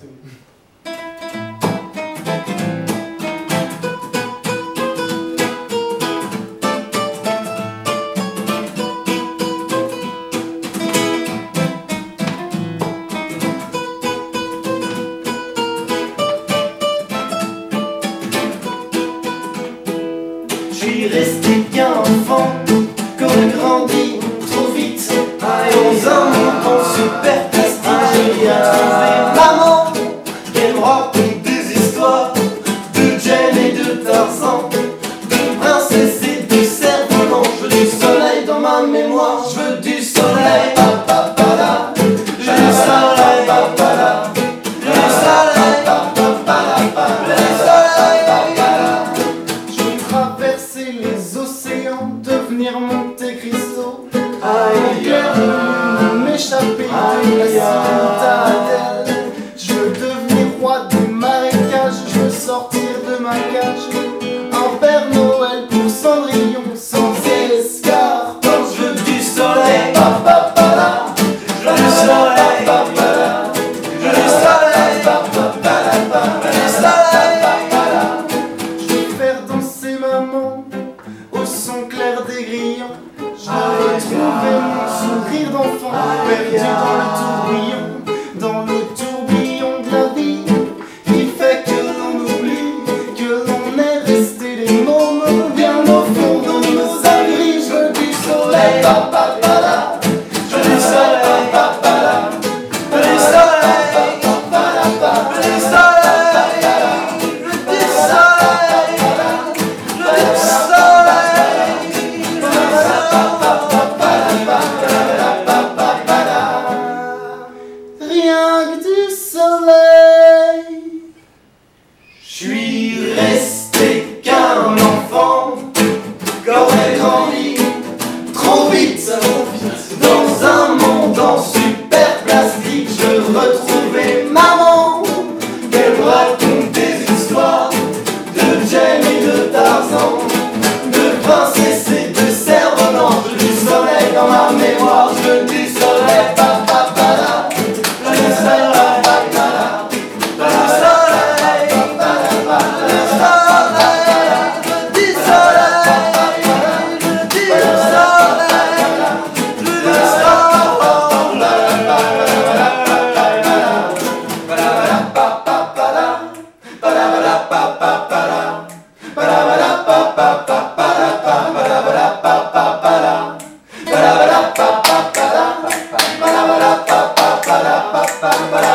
too. J'suis resté bien enfant quand j'ai grandi. je veux du soleil, papa, je veux du soleil, je veux du soleil, papa, je veux du soleil, je veux traverser les océans, devenir mon d'enfants perdus dans le tourbillon. dans le tourbillon de la vie, qui fait que l'on oublie que l'on est resté les mômes bien au fond de nos âmes Je du soleil. Du soleil, du soleil, du soleil. du soleil. Je suis resté qu'un enfant, qu'aurait grandi trop vite, dans un monde en super plastique. Je retrouvais maman, qu'elle me racontait des histoires de Jem et de Tarzan, de princesse et de servante, du soleil dans ma mémoire, je du soleil, papa. Bye.